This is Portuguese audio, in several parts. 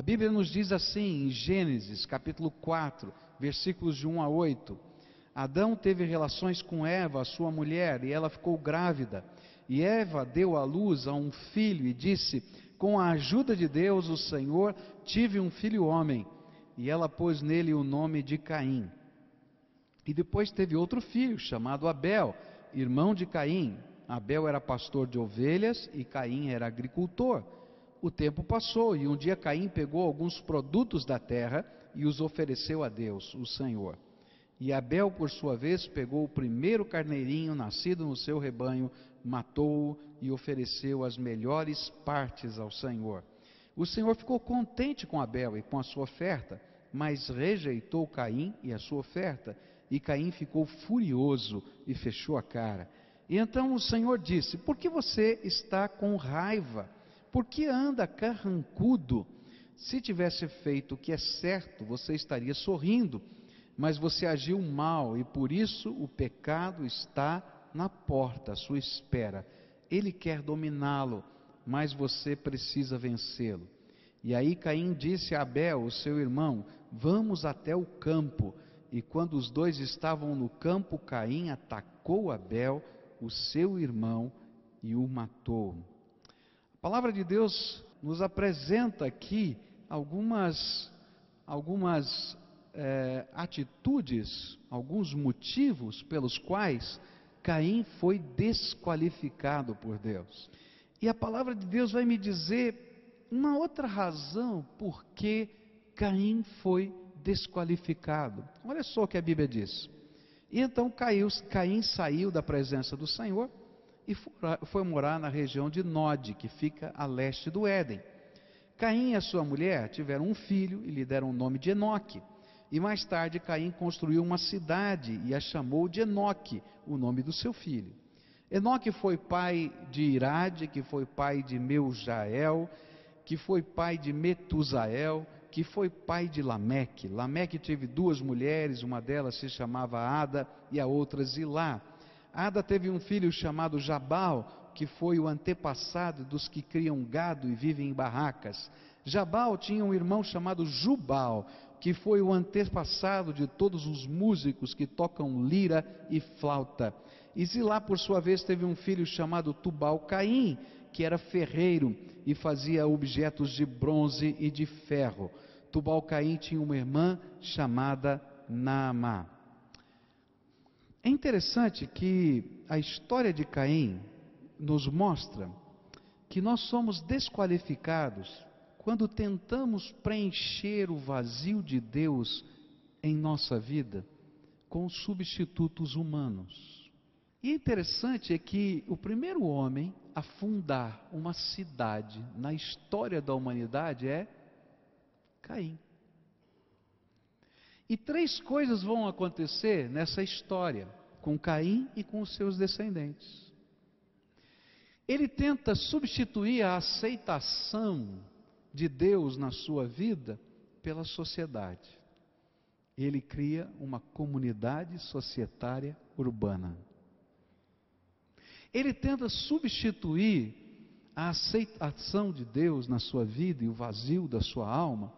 A Bíblia nos diz assim em Gênesis, capítulo 4, versículos de 1 a 8: Adão teve relações com Eva, sua mulher, e ela ficou grávida. E Eva deu à luz a um filho e disse: Com a ajuda de Deus, o Senhor, tive um filho homem. E ela pôs nele o nome de Caim. E depois teve outro filho, chamado Abel, irmão de Caim. Abel era pastor de ovelhas e Caim era agricultor. O tempo passou e um dia Caim pegou alguns produtos da terra e os ofereceu a Deus, o Senhor. E Abel, por sua vez, pegou o primeiro carneirinho nascido no seu rebanho, matou-o e ofereceu as melhores partes ao Senhor. O Senhor ficou contente com Abel e com a sua oferta, mas rejeitou Caim e a sua oferta. E Caim ficou furioso e fechou a cara. E então o Senhor disse: Por que você está com raiva? Por que anda carrancudo? Se tivesse feito o que é certo, você estaria sorrindo, mas você agiu mal e por isso o pecado está na porta, à sua espera. Ele quer dominá-lo, mas você precisa vencê-lo. E aí Caim disse a Abel, o seu irmão: Vamos até o campo. E quando os dois estavam no campo, Caim atacou Abel, o seu irmão, e o matou. A palavra de Deus nos apresenta aqui algumas, algumas é, atitudes, alguns motivos pelos quais Caim foi desqualificado por Deus. E a palavra de Deus vai me dizer uma outra razão por que Caim foi desqualificado. Olha só o que a Bíblia diz. E então caiu, Caim saiu da presença do Senhor e foi morar na região de Nod, que fica a leste do Éden. Caim e a sua mulher tiveram um filho e lhe deram o nome de Enoque. E mais tarde Caim construiu uma cidade e a chamou de Enoque, o nome do seu filho. Enoque foi pai de Irade, que foi pai de Meujael, que foi pai de Metusael, que foi pai de Lameque. Lameque teve duas mulheres, uma delas se chamava Ada e a outra Zilá. Ada teve um filho chamado Jabal, que foi o antepassado dos que criam gado e vivem em barracas. Jabal tinha um irmão chamado Jubal, que foi o antepassado de todos os músicos que tocam lira e flauta. E Zilá, por sua vez, teve um filho chamado Tubal Caim, que era ferreiro e fazia objetos de bronze e de ferro. Tubal Caim tinha uma irmã chamada Naamá. É interessante que a história de Caim nos mostra que nós somos desqualificados quando tentamos preencher o vazio de Deus em nossa vida com substitutos humanos. E interessante é que o primeiro homem a fundar uma cidade na história da humanidade é Caim. E três coisas vão acontecer nessa história com Caim e com os seus descendentes. Ele tenta substituir a aceitação de Deus na sua vida pela sociedade. Ele cria uma comunidade societária urbana. Ele tenta substituir a aceitação de Deus na sua vida e o vazio da sua alma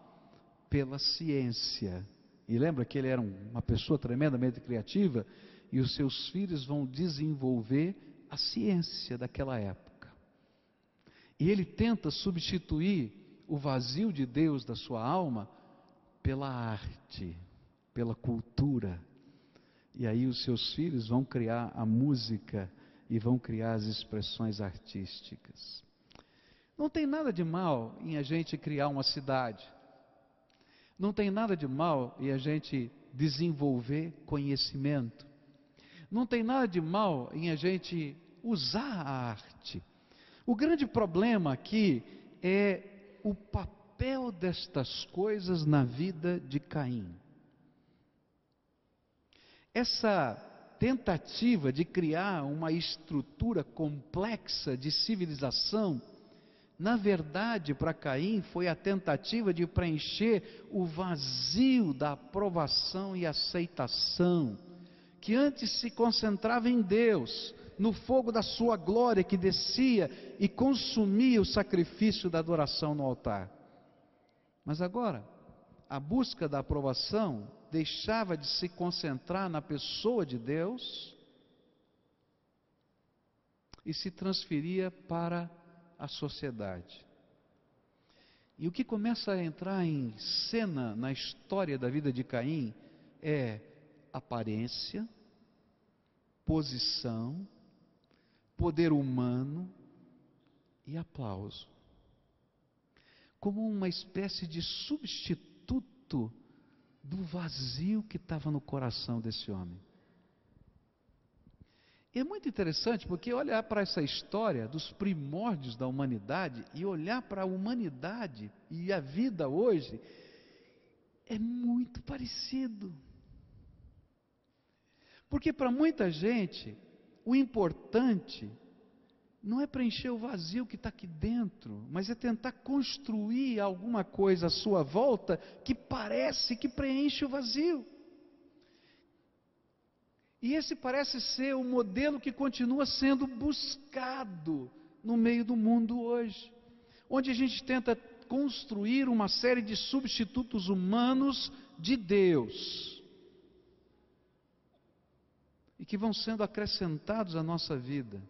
pela ciência. E lembra que ele era uma pessoa tremendamente criativa e os seus filhos vão desenvolver a ciência daquela época. E ele tenta substituir o vazio de Deus da sua alma pela arte, pela cultura. E aí os seus filhos vão criar a música e vão criar as expressões artísticas. Não tem nada de mal em a gente criar uma cidade. Não tem nada de mal em a gente desenvolver conhecimento. Não tem nada de mal em a gente usar a arte. O grande problema aqui é o papel destas coisas na vida de Caim. Essa tentativa de criar uma estrutura complexa de civilização, na verdade, para Caim, foi a tentativa de preencher o vazio da aprovação e aceitação, que antes se concentrava em Deus, no fogo da sua glória que descia e consumia o sacrifício da adoração no altar. Mas agora, a busca da aprovação deixava de se concentrar na pessoa de Deus e se transferia para a sociedade. E o que começa a entrar em cena na história da vida de Caim é aparência, posição, poder humano e aplauso. Como uma espécie de substituto do vazio que estava no coração desse homem. É muito interessante porque olhar para essa história dos primórdios da humanidade e olhar para a humanidade e a vida hoje é muito parecido. Porque para muita gente, o importante não é preencher o vazio que está aqui dentro, mas é tentar construir alguma coisa à sua volta que parece que preenche o vazio. E esse parece ser o modelo que continua sendo buscado no meio do mundo hoje, onde a gente tenta construir uma série de substitutos humanos de Deus e que vão sendo acrescentados à nossa vida.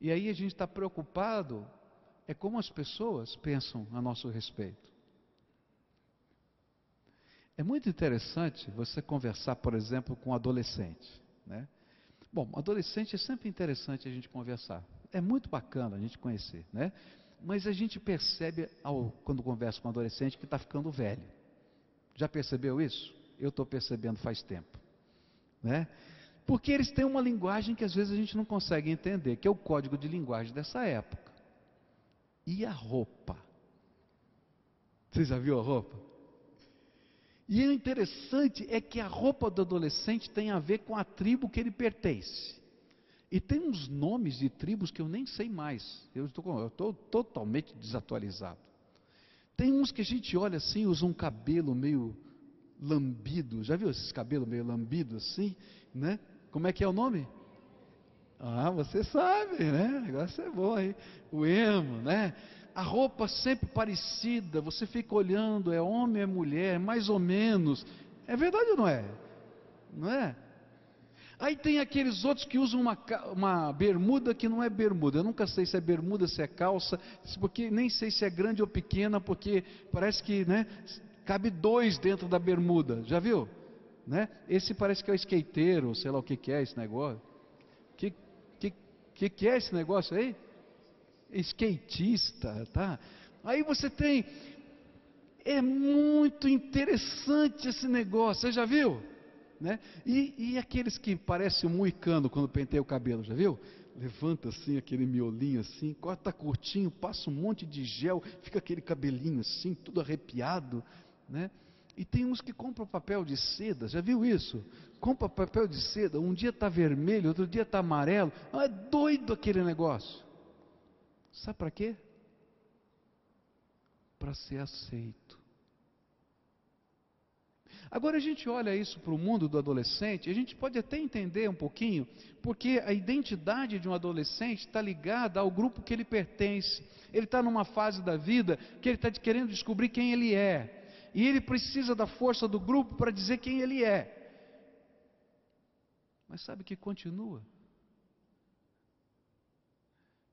E aí a gente está preocupado é como as pessoas pensam a nosso respeito. É muito interessante você conversar, por exemplo, com um adolescente. Né? Bom, adolescente é sempre interessante a gente conversar. É muito bacana a gente conhecer, né? Mas a gente percebe, ao, quando conversa com um adolescente, que está ficando velho. Já percebeu isso? Eu estou percebendo faz tempo. Né? Porque eles têm uma linguagem que às vezes a gente não consegue entender, que é o código de linguagem dessa época. E a roupa? Você já viu a roupa? E o interessante é que a roupa do adolescente tem a ver com a tribo que ele pertence. E tem uns nomes de tribos que eu nem sei mais. Eu estou totalmente desatualizado. Tem uns que a gente olha assim, usa um cabelo meio lambido. Já viu esses cabelos meio lambidos assim, né? Como é que é o nome? Ah, você sabe, né? O negócio é bom aí. O emo, né? A roupa sempre parecida, você fica olhando, é homem, é mulher, mais ou menos. É verdade ou não é? Não é? Aí tem aqueles outros que usam uma, uma bermuda que não é bermuda. Eu nunca sei se é bermuda, se é calça, porque nem sei se é grande ou pequena, porque parece que né, cabe dois dentro da bermuda. Já viu? Né? Esse parece que é o skateiro, sei lá o que, que é esse negócio. O que, que, que, que é esse negócio aí? Skatista, tá? Aí você tem, é muito interessante esse negócio, você já viu? Né? E, e aqueles que parecem um quando penteia o cabelo, já viu? Levanta assim, aquele miolinho assim, corta curtinho, passa um monte de gel, fica aquele cabelinho assim, tudo arrepiado, né? E tem uns que compram papel de seda, já viu isso? Compra papel de seda, um dia está vermelho, outro dia está amarelo, é doido aquele negócio. Sabe para quê? Para ser aceito. Agora a gente olha isso para o mundo do adolescente, a gente pode até entender um pouquinho, porque a identidade de um adolescente está ligada ao grupo que ele pertence. Ele está numa fase da vida que ele está querendo descobrir quem ele é. E ele precisa da força do grupo para dizer quem ele é. Mas sabe que continua?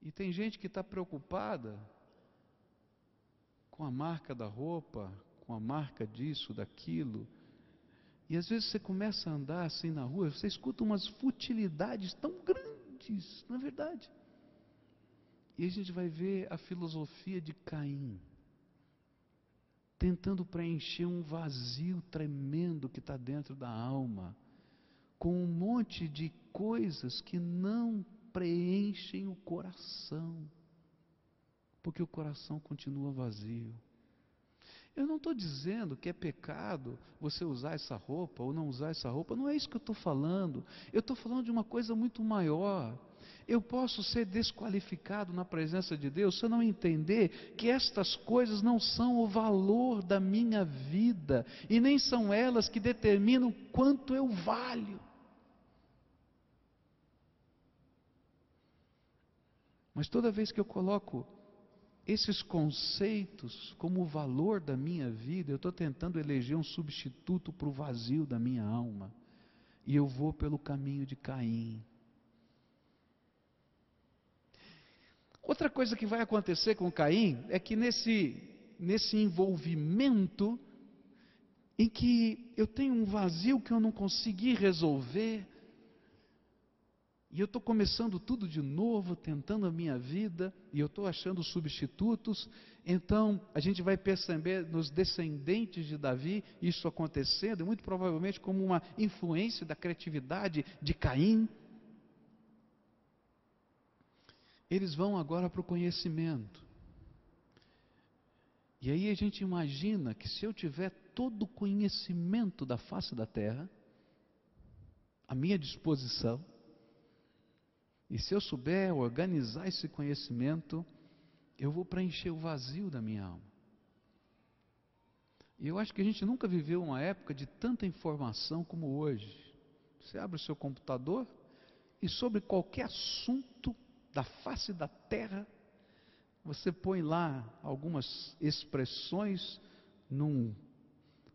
E tem gente que está preocupada com a marca da roupa, com a marca disso, daquilo. E às vezes você começa a andar assim na rua, você escuta umas futilidades tão grandes, não é verdade? E a gente vai ver a filosofia de Caim, tentando preencher um vazio tremendo que está dentro da alma, com um monte de coisas que não preenchem o coração, porque o coração continua vazio. Eu não estou dizendo que é pecado você usar essa roupa ou não usar essa roupa, não é isso que eu estou falando. Eu estou falando de uma coisa muito maior. Eu posso ser desqualificado na presença de Deus se eu não entender que estas coisas não são o valor da minha vida e nem são elas que determinam quanto eu valho. Mas toda vez que eu coloco esses conceitos como o valor da minha vida, eu estou tentando eleger um substituto para o vazio da minha alma. E eu vou pelo caminho de Caim. Outra coisa que vai acontecer com Caim é que nesse, nesse envolvimento em que eu tenho um vazio que eu não consegui resolver, e eu estou começando tudo de novo, tentando a minha vida, e eu estou achando substitutos. Então, a gente vai perceber nos descendentes de Davi isso acontecendo, muito provavelmente como uma influência da criatividade de Caim. Eles vão agora para o conhecimento. E aí a gente imagina que se eu tiver todo o conhecimento da face da terra, à minha disposição, e se eu souber organizar esse conhecimento, eu vou preencher o vazio da minha alma. E eu acho que a gente nunca viveu uma época de tanta informação como hoje. Você abre o seu computador e sobre qualquer assunto da face da terra, você põe lá algumas expressões num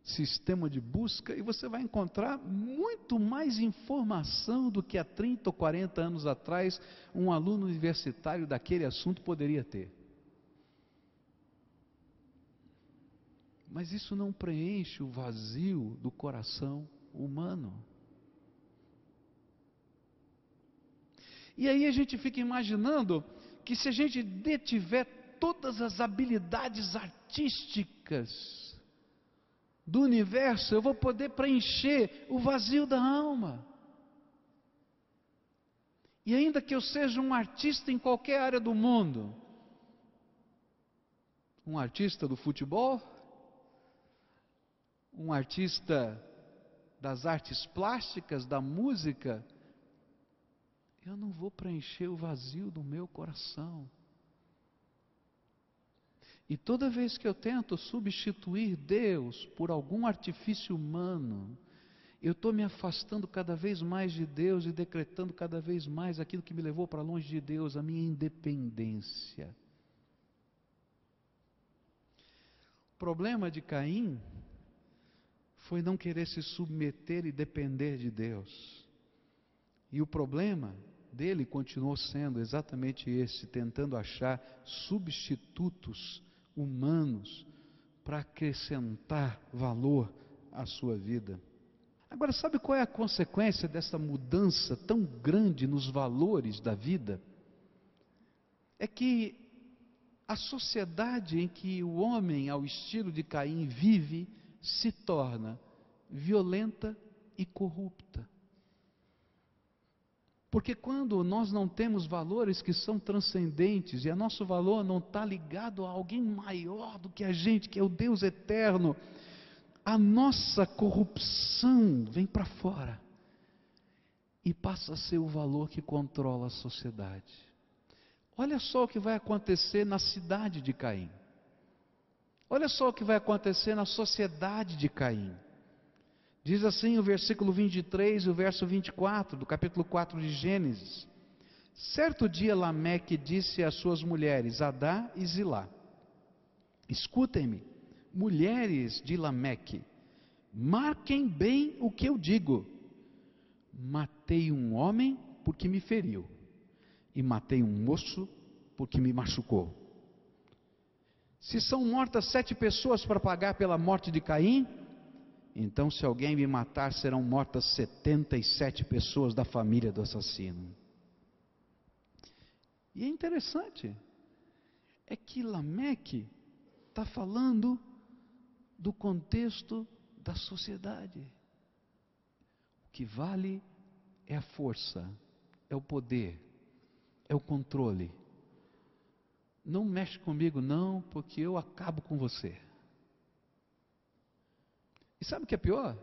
sistema de busca e você vai encontrar muito mais informação do que há 30 ou 40 anos atrás um aluno universitário daquele assunto poderia ter. Mas isso não preenche o vazio do coração humano. E aí a gente fica imaginando que se a gente detiver todas as habilidades artísticas, do universo, eu vou poder preencher o vazio da alma. E ainda que eu seja um artista em qualquer área do mundo, um artista do futebol, um artista das artes plásticas, da música, eu não vou preencher o vazio do meu coração. E toda vez que eu tento substituir Deus por algum artifício humano, eu estou me afastando cada vez mais de Deus e decretando cada vez mais aquilo que me levou para longe de Deus, a minha independência. O problema de Caim foi não querer se submeter e depender de Deus. E o problema dele continuou sendo exatamente esse, tentando achar substitutos humanos para acrescentar valor à sua vida. Agora, sabe qual é a consequência dessa mudança tão grande nos valores da vida? É que a sociedade em que o homem, ao estilo de Caim, vive, se torna violenta e corrupta. Porque quando nós não temos valores que são transcendentes e a nosso valor não está ligado a alguém maior do que a gente, que é o Deus eterno, a nossa corrupção vem para fora e passa a ser o valor que controla a sociedade. Olha só o que vai acontecer na cidade de Caim. Olha só o que vai acontecer na sociedade de Caim. Diz assim o versículo 23 e o verso 24 do capítulo 4 de Gênesis. Certo dia Lameque disse às suas mulheres, Adá e Zilá: Escutem-me, mulheres de Lameque, marquem bem o que eu digo. Matei um homem porque me feriu, e matei um moço porque me machucou. Se são mortas sete pessoas para pagar pela morte de Caim, então, se alguém me matar, serão mortas 77 pessoas da família do assassino. E é interessante, é que Lameque está falando do contexto da sociedade. O que vale é a força, é o poder, é o controle. Não mexe comigo, não, porque eu acabo com você. Sabe o que é pior?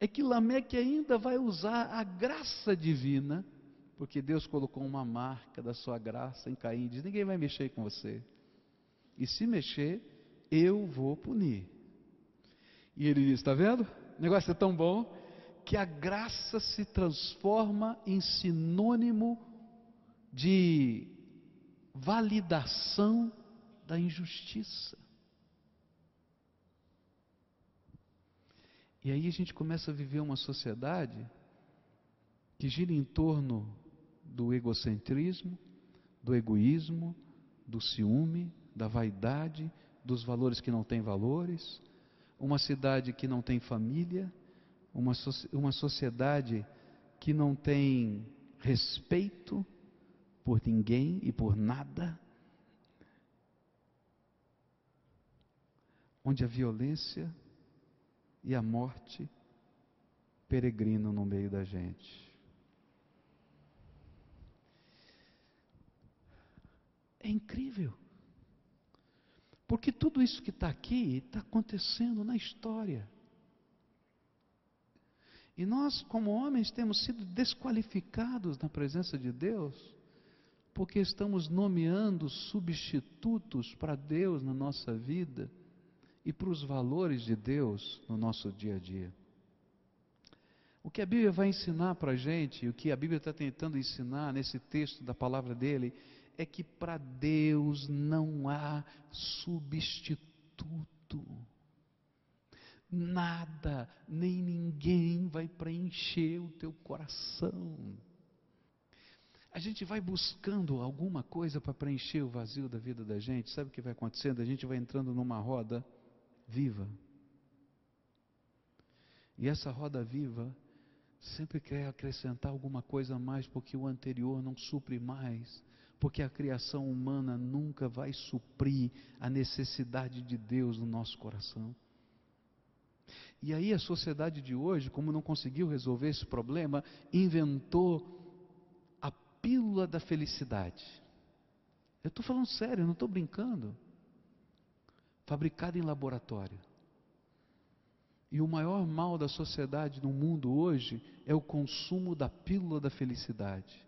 É que Lameque ainda vai usar a graça divina, porque Deus colocou uma marca da sua graça em Caim, diz: ninguém vai mexer com você. E se mexer, eu vou punir. E ele diz: está vendo? O negócio é tão bom que a graça se transforma em sinônimo de validação da injustiça. E aí a gente começa a viver uma sociedade que gira em torno do egocentrismo, do egoísmo, do ciúme, da vaidade, dos valores que não têm valores, uma cidade que não tem família, uma, uma sociedade que não tem respeito por ninguém e por nada, onde a violência e a morte peregrinam no meio da gente. É incrível. Porque tudo isso que está aqui está acontecendo na história. E nós, como homens, temos sido desqualificados na presença de Deus, porque estamos nomeando substitutos para Deus na nossa vida e para os valores de Deus no nosso dia a dia. O que a Bíblia vai ensinar para a gente, o que a Bíblia está tentando ensinar nesse texto da palavra dele, é que para Deus não há substituto. Nada, nem ninguém vai preencher o teu coração. A gente vai buscando alguma coisa para preencher o vazio da vida da gente, sabe o que vai acontecendo? A gente vai entrando numa roda viva. E essa roda viva sempre quer acrescentar alguma coisa a mais, porque o anterior não supre mais porque a criação humana nunca vai suprir a necessidade de Deus no nosso coração. E aí a sociedade de hoje, como não conseguiu resolver esse problema, inventou a pílula da felicidade. Eu estou falando sério, não estou brincando. Fabricada em laboratório. E o maior mal da sociedade no mundo hoje é o consumo da pílula da felicidade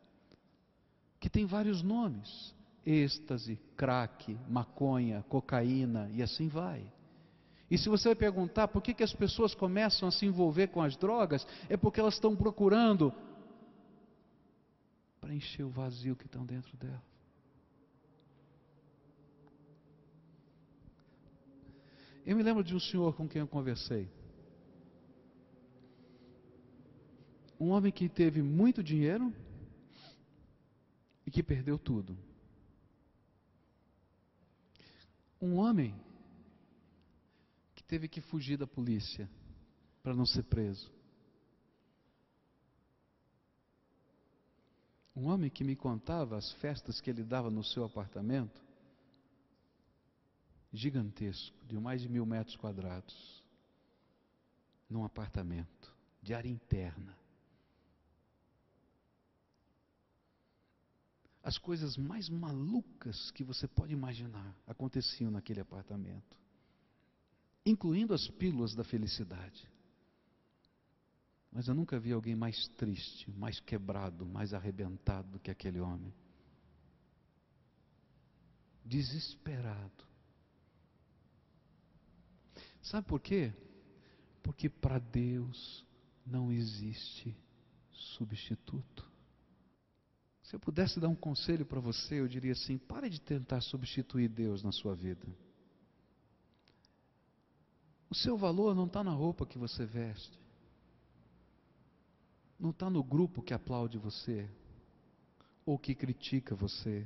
que tem vários nomes: êxtase, crack, maconha, cocaína e assim vai. E se você perguntar por que, que as pessoas começam a se envolver com as drogas, é porque elas estão procurando preencher o vazio que estão dentro dela. Eu me lembro de um senhor com quem eu conversei. Um homem que teve muito dinheiro, e que perdeu tudo. Um homem que teve que fugir da polícia para não ser preso. Um homem que me contava as festas que ele dava no seu apartamento, gigantesco, de mais de mil metros quadrados, num apartamento, de área interna. As coisas mais malucas que você pode imaginar aconteciam naquele apartamento, incluindo as pílulas da felicidade. Mas eu nunca vi alguém mais triste, mais quebrado, mais arrebentado do que aquele homem. Desesperado. Sabe por quê? Porque para Deus não existe substituto. Se eu pudesse dar um conselho para você, eu diria assim: pare de tentar substituir Deus na sua vida. O seu valor não está na roupa que você veste, não está no grupo que aplaude você ou que critica você.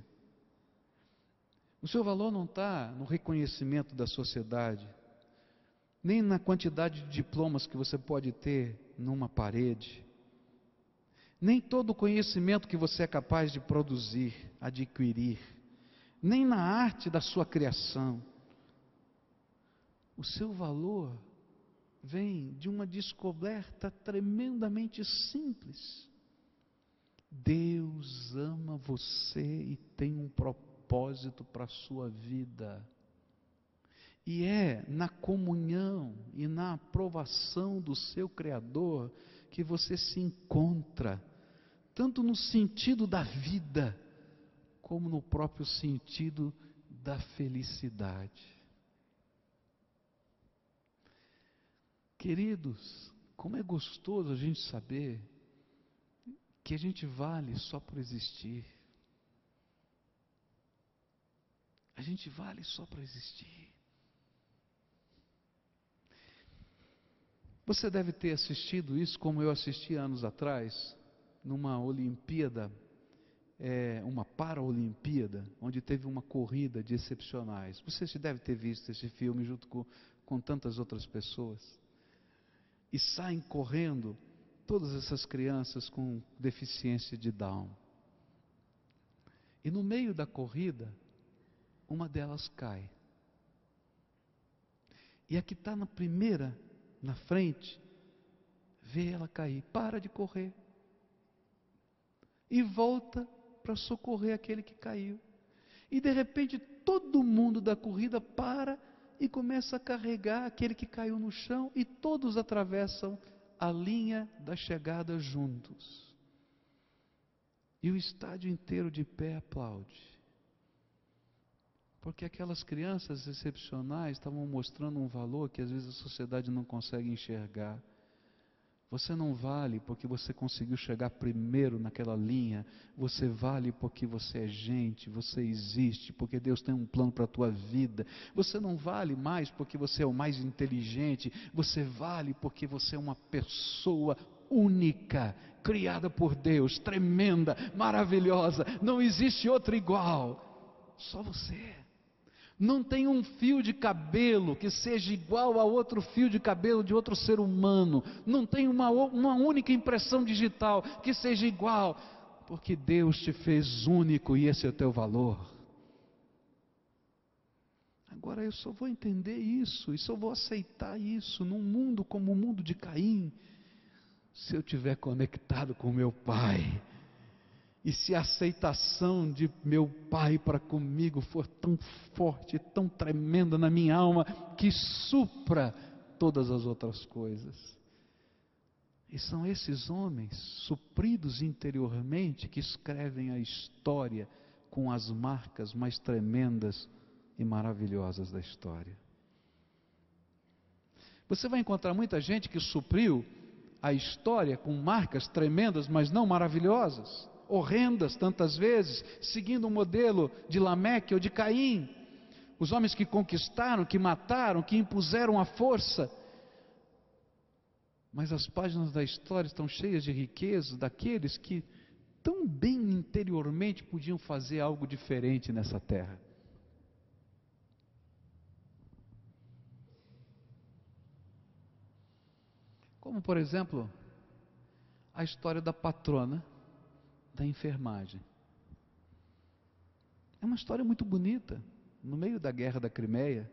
O seu valor não está no reconhecimento da sociedade, nem na quantidade de diplomas que você pode ter numa parede nem todo o conhecimento que você é capaz de produzir, adquirir, nem na arte da sua criação. O seu valor vem de uma descoberta tremendamente simples. Deus ama você e tem um propósito para a sua vida. E é na comunhão e na aprovação do seu Criador que você se encontra tanto no sentido da vida, como no próprio sentido da felicidade. Queridos, como é gostoso a gente saber que a gente vale só por existir. A gente vale só para existir. Você deve ter assistido isso como eu assisti anos atrás, numa Olimpíada, é, uma Paralimpíada, onde teve uma corrida de excepcionais. Você deve ter visto esse filme junto com, com tantas outras pessoas. E saem correndo todas essas crianças com deficiência de Down. E no meio da corrida, uma delas cai. E a que está na primeira, na frente, vê ela cair, para de correr. E volta para socorrer aquele que caiu. E de repente todo mundo da corrida para e começa a carregar aquele que caiu no chão e todos atravessam a linha da chegada juntos. E o estádio inteiro de pé aplaude. Porque aquelas crianças excepcionais estavam mostrando um valor que às vezes a sociedade não consegue enxergar. Você não vale porque você conseguiu chegar primeiro naquela linha. Você vale porque você é gente, você existe, porque Deus tem um plano para a tua vida. Você não vale mais porque você é o mais inteligente. Você vale porque você é uma pessoa única, criada por Deus, tremenda, maravilhosa. Não existe outra igual. Só você. Não tem um fio de cabelo que seja igual a outro fio de cabelo de outro ser humano. Não tem uma, uma única impressão digital que seja igual. Porque Deus te fez único e esse é o teu valor. Agora eu só vou entender isso e só vou aceitar isso num mundo como o mundo de Caim, se eu estiver conectado com meu Pai e se a aceitação de meu Pai para comigo for tão forte, tão tremenda na minha alma, que supra todas as outras coisas. E são esses homens, supridos interiormente, que escrevem a história com as marcas mais tremendas e maravilhosas da história. Você vai encontrar muita gente que supriu a história com marcas tremendas, mas não maravilhosas horrendas tantas vezes, seguindo o modelo de Lameque ou de Caim. Os homens que conquistaram, que mataram, que impuseram a força. Mas as páginas da história estão cheias de riquezas daqueles que tão bem interiormente podiam fazer algo diferente nessa terra. Como, por exemplo, a história da patrona da enfermagem. É uma história muito bonita. No meio da guerra da Crimeia,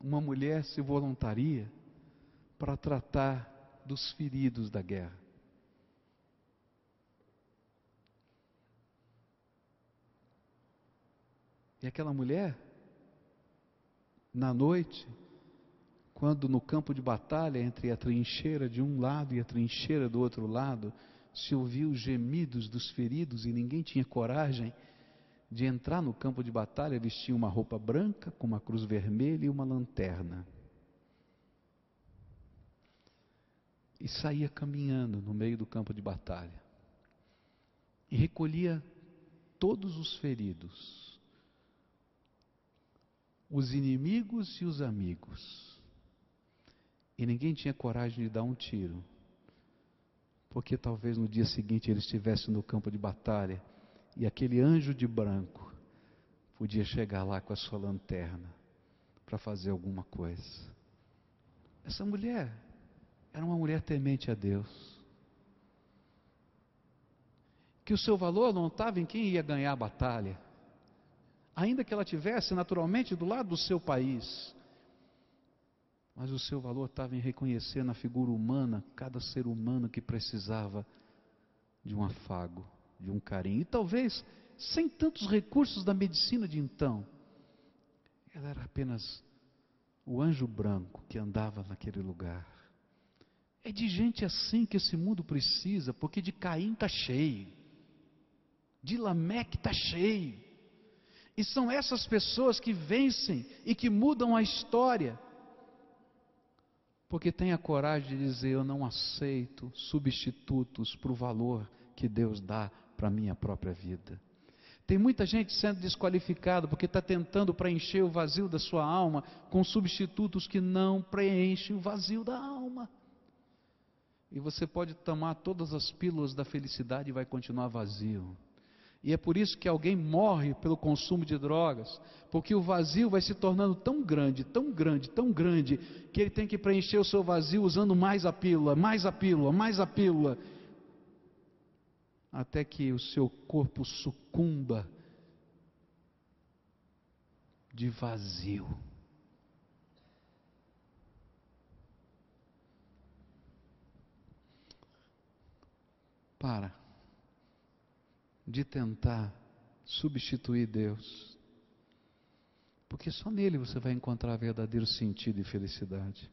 uma mulher se voluntaria para tratar dos feridos da guerra. E aquela mulher, na noite, quando no campo de batalha, entre a trincheira de um lado e a trincheira do outro lado, se ouviu os gemidos dos feridos e ninguém tinha coragem de entrar no campo de batalha, vestia uma roupa branca com uma cruz vermelha e uma lanterna. E saía caminhando no meio do campo de batalha. E recolhia todos os feridos, os inimigos e os amigos. E ninguém tinha coragem de dar um tiro porque talvez no dia seguinte ele estivesse no campo de batalha e aquele anjo de branco podia chegar lá com a sua lanterna para fazer alguma coisa. Essa mulher era uma mulher temente a Deus. Que o seu valor não estava em quem ia ganhar a batalha, ainda que ela tivesse naturalmente do lado do seu país, mas o seu valor estava em reconhecer na figura humana cada ser humano que precisava de um afago, de um carinho. E talvez, sem tantos recursos da medicina de então, ela era apenas o anjo branco que andava naquele lugar. É de gente assim que esse mundo precisa, porque de Caim está cheio, de Lameque está cheio. E são essas pessoas que vencem e que mudam a história porque tem a coragem de dizer: Eu não aceito substitutos para o valor que Deus dá para a minha própria vida. Tem muita gente sendo desqualificada porque está tentando preencher o vazio da sua alma com substitutos que não preenchem o vazio da alma. E você pode tomar todas as pílulas da felicidade e vai continuar vazio. E é por isso que alguém morre pelo consumo de drogas, porque o vazio vai se tornando tão grande, tão grande, tão grande, que ele tem que preencher o seu vazio usando mais a pílula, mais a pílula, mais a pílula, até que o seu corpo sucumba de vazio. Para de tentar substituir Deus. Porque só nele você vai encontrar verdadeiro sentido e felicidade.